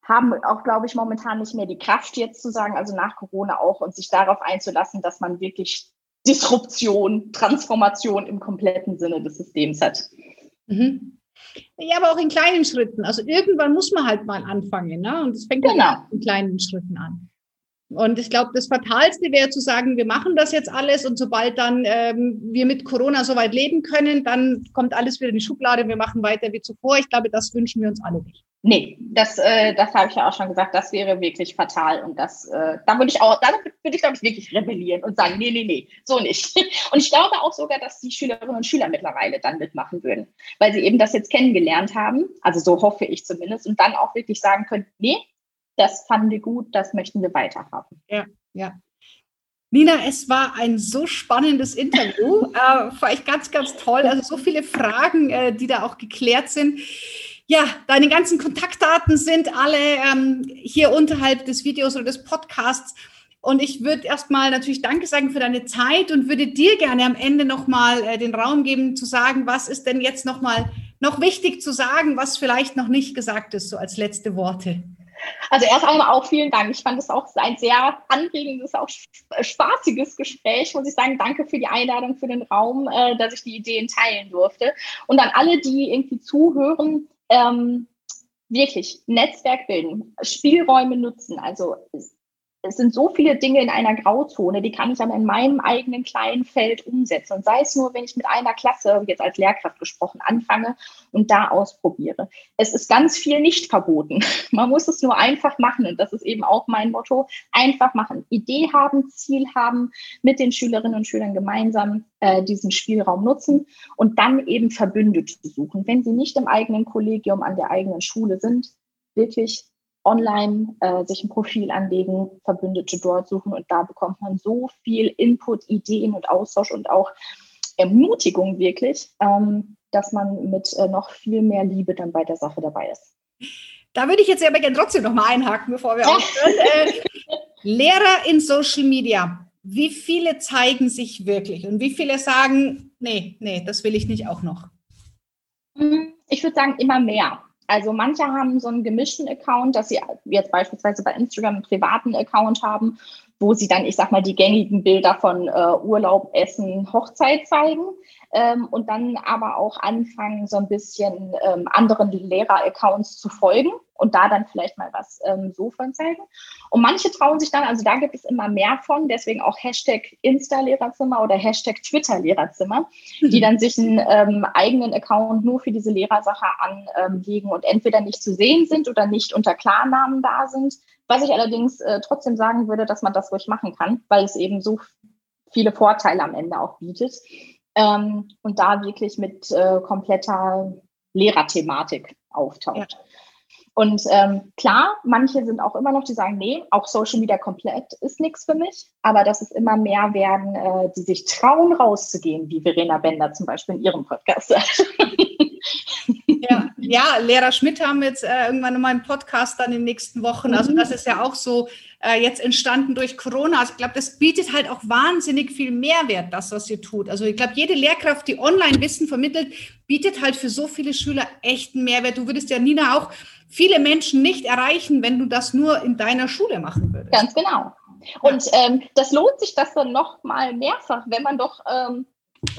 haben auch, glaube ich, momentan nicht mehr die Kraft jetzt zu sagen, also nach Corona auch, und sich darauf einzulassen, dass man wirklich Disruption, Transformation im kompletten Sinne des Systems hat. Mhm. Ja, aber auch in kleinen Schritten. Also irgendwann muss man halt mal anfangen, ne? Und es fängt genau. ja in kleinen Schritten an. Und ich glaube, das Fatalste wäre zu sagen, wir machen das jetzt alles und sobald dann ähm, wir mit Corona soweit leben können, dann kommt alles wieder in die Schublade, wir machen weiter wie zuvor. Ich glaube, das wünschen wir uns alle nicht. Nee, das, äh, das habe ich ja auch schon gesagt, das wäre wirklich fatal. Und das, äh, da würde ich auch, da würde ich, glaube ich, wirklich rebellieren und sagen, nee, nee, nee, so nicht. Und ich glaube auch sogar, dass die Schülerinnen und Schüler mittlerweile dann mitmachen würden, weil sie eben das jetzt kennengelernt haben, also so hoffe ich zumindest, und dann auch wirklich sagen können, nee, das fanden wir gut, das möchten wir weiterhaben. Ja, ja. Nina, es war ein so spannendes Interview. äh, war echt ganz, ganz toll. Also so viele Fragen, äh, die da auch geklärt sind. Ja, deine ganzen Kontaktdaten sind alle ähm, hier unterhalb des Videos oder des Podcasts. Und ich würde erstmal natürlich Danke sagen für deine Zeit und würde dir gerne am Ende nochmal äh, den Raum geben, zu sagen, was ist denn jetzt nochmal noch wichtig zu sagen, was vielleicht noch nicht gesagt ist, so als letzte Worte. Also erst einmal auch vielen Dank. Ich fand es auch ein sehr anregendes, auch spaßiges Gespräch, muss ich sagen. Danke für die Einladung, für den Raum, äh, dass ich die Ideen teilen durfte. Und an alle, die irgendwie zuhören, ähm, wirklich Netzwerk bilden, Spielräume nutzen. Also es sind so viele Dinge in einer Grauzone, die kann ich dann in meinem eigenen kleinen Feld umsetzen. Und sei es nur, wenn ich mit einer Klasse, jetzt als Lehrkraft gesprochen, anfange und da ausprobiere. Es ist ganz viel nicht verboten. Man muss es nur einfach machen. Und das ist eben auch mein Motto. Einfach machen. Idee haben, Ziel haben, mit den Schülerinnen und Schülern gemeinsam äh, diesen Spielraum nutzen und dann eben Verbündete suchen. Wenn sie nicht im eigenen Kollegium an der eigenen Schule sind, wirklich online äh, sich ein Profil anlegen, Verbündete dort suchen und da bekommt man so viel Input, Ideen und Austausch und auch Ermutigung wirklich, ähm, dass man mit äh, noch viel mehr Liebe dann bei der Sache dabei ist. Da würde ich jetzt aber gerne trotzdem noch mal einhaken, bevor wir aufhören. Äh, Lehrer in Social Media, wie viele zeigen sich wirklich und wie viele sagen, nee, nee, das will ich nicht auch noch? Ich würde sagen, immer mehr. Also manche haben so einen gemischten Account, dass sie jetzt beispielsweise bei Instagram einen privaten Account haben, wo sie dann, ich sag mal, die gängigen Bilder von äh, Urlaub, Essen, Hochzeit zeigen ähm, und dann aber auch anfangen, so ein bisschen ähm, anderen Lehrer-Accounts zu folgen und da dann vielleicht mal was ähm, so von zeigen. Und manche trauen sich dann, also da gibt es immer mehr von, deswegen auch Hashtag Insta-Lehrerzimmer oder Hashtag Twitter-Lehrerzimmer, mhm. die dann sich einen ähm, eigenen Account nur für diese Lehrersache anlegen und entweder nicht zu sehen sind oder nicht unter Klarnamen da sind. Was ich allerdings äh, trotzdem sagen würde, dass man das ruhig machen kann, weil es eben so viele Vorteile am Ende auch bietet ähm, und da wirklich mit äh, kompletter Lehrerthematik auftaucht. Ja. Und ähm, klar, manche sind auch immer noch, die sagen, nee, auch Social Media komplett ist nichts für mich, aber dass es immer mehr werden, äh, die sich trauen, rauszugehen, wie Verena Bender zum Beispiel in ihrem Podcast sagt. Ja, ja, Lehrer Schmidt haben jetzt äh, irgendwann in meinem Podcast dann in den nächsten Wochen. Also mhm. das ist ja auch so äh, jetzt entstanden durch Corona. Also ich glaube, das bietet halt auch wahnsinnig viel Mehrwert, das, was ihr tut. Also ich glaube, jede Lehrkraft, die Online-Wissen vermittelt, bietet halt für so viele Schüler echten Mehrwert. Du würdest ja, Nina, auch viele Menschen nicht erreichen, wenn du das nur in deiner Schule machen würdest. Ganz genau. Und ähm, das lohnt sich das dann noch mal mehrfach, wenn man doch ähm,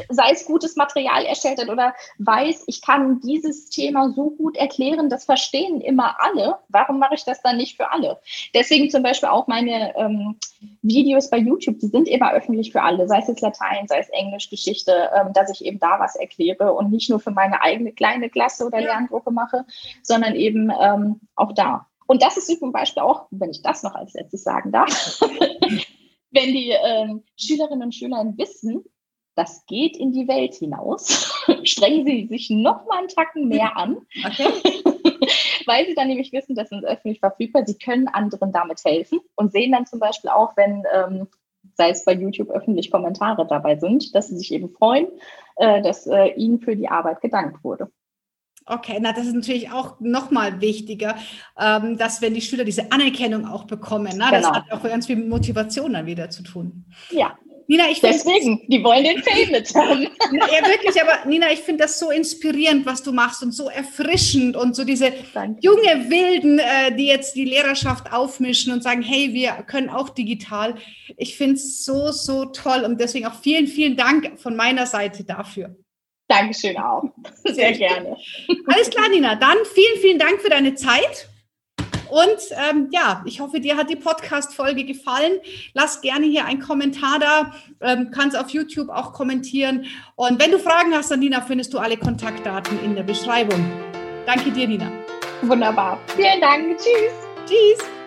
sei es gutes Material erstellt hat oder weiß, ich kann dieses Thema so gut erklären, das verstehen immer alle. Warum mache ich das dann nicht für alle? Deswegen zum Beispiel auch meine ähm, Videos bei YouTube, die sind immer öffentlich für alle, sei es jetzt Latein, sei es Englisch, Geschichte, ähm, dass ich eben da was erkläre und nicht nur für meine eigene kleine Klasse oder Lerngruppe mache, sondern eben ähm, auch da. Und das ist zum Beispiel auch, wenn ich das noch als letztes sagen darf, wenn die ähm, Schülerinnen und Schüler wissen, das geht in die Welt hinaus, strengen sie sich noch mal einen Tacken mehr an, okay. weil sie dann nämlich wissen, das ist öffentlich verfügbar, sie können anderen damit helfen und sehen dann zum Beispiel auch, wenn, ähm, sei es bei YouTube öffentlich Kommentare dabei sind, dass sie sich eben freuen, äh, dass äh, ihnen für die Arbeit gedankt wurde. Okay, na das ist natürlich auch nochmal wichtiger, ähm, dass wenn die Schüler diese Anerkennung auch bekommen, na, das genau. hat auch ganz viel Motivation dann wieder zu tun. Ja, Nina, ich Deswegen, die wollen den Fame mit haben. Ja, wirklich, aber Nina, ich finde das so inspirierend, was du machst und so erfrischend und so diese Danke. junge Wilden, äh, die jetzt die Lehrerschaft aufmischen und sagen, hey, wir können auch digital. Ich finde es so, so toll und deswegen auch vielen, vielen Dank von meiner Seite dafür. Dankeschön auch. Sehr gerne. Alles klar, Nina. Dann vielen, vielen Dank für deine Zeit. Und ähm, ja, ich hoffe, dir hat die Podcast-Folge gefallen. Lass gerne hier einen Kommentar da, ähm, kannst auf YouTube auch kommentieren. Und wenn du Fragen hast an Nina, findest du alle Kontaktdaten in der Beschreibung. Danke dir, Nina. Wunderbar. Vielen Dank. Tschüss. Tschüss.